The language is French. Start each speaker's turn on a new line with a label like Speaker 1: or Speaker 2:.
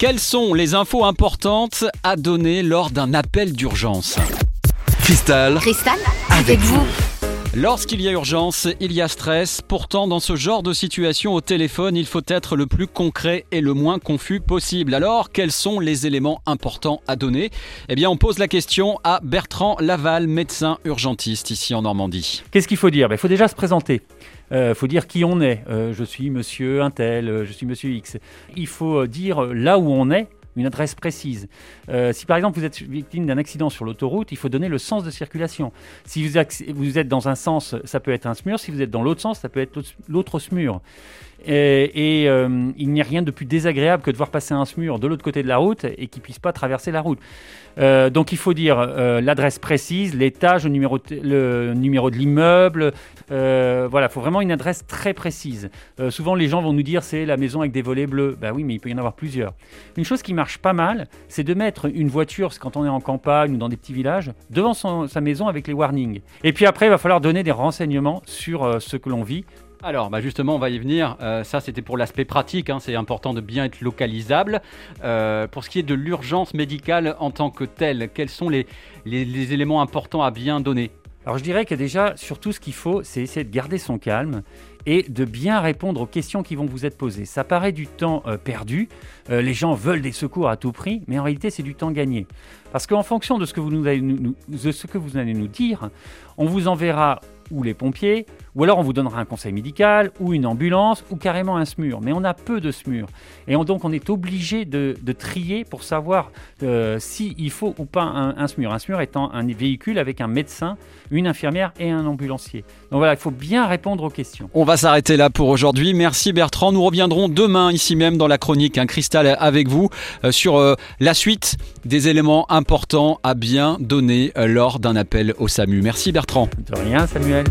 Speaker 1: Quelles sont les infos importantes à donner lors d'un appel d'urgence?
Speaker 2: Cristal,
Speaker 3: Cristal, avec vous.
Speaker 1: Lorsqu'il y a urgence, il y a stress. Pourtant, dans ce genre de situation au téléphone, il faut être le plus concret et le moins confus possible. Alors, quels sont les éléments importants à donner? Eh bien, on pose la question à Bertrand Laval, médecin urgentiste ici en Normandie.
Speaker 4: Qu'est-ce qu'il faut dire? Ben, Il faut déjà se présenter. Il euh, faut dire qui on est. Euh, je suis monsieur Intel, euh, je suis monsieur X. Il faut dire là où on est, une adresse précise. Euh, si par exemple vous êtes victime d'un accident sur l'autoroute, il faut donner le sens de circulation. Si vous, êtes dans un sens, ça peut être un SMUR. Si vous êtes dans l'autre sens, ça peut être l'autre SMUR. Et, euh, il n'y a rien de plus désagréable que de voir passer un SMUR de l'autre côté de la route et qu'il ne puisse pas traverser la route. Euh, donc il faut dire l'adresse précise, l'étage, le numéro, le numéro de l'immeuble. Voilà, il faut vraiment une adresse très précise. Souvent les gens vont nous dire c'est la maison avec des volets bleus. Bah oui, mais il peut y en avoir plusieurs. Une chose qui marche pas mal, c'est de mettre une voiture, quand on est en campagne ou dans des petits villages, devant sa maison avec les warnings. Et puis après, il va falloir donner des renseignements sur euh, ce que l'on vit.
Speaker 1: Alors, bah justement, on va y venir. Euh, ça, c'était pour l'aspect pratique. Hein. C'est important de bien être localisable. Euh, pour ce qui est de l'urgence médicale en tant que telle, quels sont les, les éléments importants à bien donner?
Speaker 4: Alors je dirais que déjà, surtout ce qu'il faut, c'est essayer de garder son calme et de bien répondre aux questions qui vont vous être posées. Ça paraît du temps euh, perdu, euh, les gens veulent des secours à tout prix, mais en réalité c'est du temps gagné. Parce qu'en fonction de ce que vous nous de ce que vous allez nous dire, on vous enverra ou les pompiers, ou alors on vous donnera un conseil médical, ou une ambulance, ou carrément un SMUR. Mais on a peu de SMUR. Et on, donc on est obligé de, de, trier pour savoir euh, s'il faut ou pas un, un, SMUR. Un SMUR étant un véhicule avec un médecin, une infirmière et un ambulancier. Donc voilà, il faut bien répondre aux questions.
Speaker 1: On va s'arrêter là pour aujourd'hui. Merci Bertrand. Nous reviendrons demain ici même dans la chronique Un cristal avec vous euh, sur euh, la suite des éléments importants à bien donner lors d'un appel au SAMU. Merci Bertrand.
Speaker 4: De rien Samuel.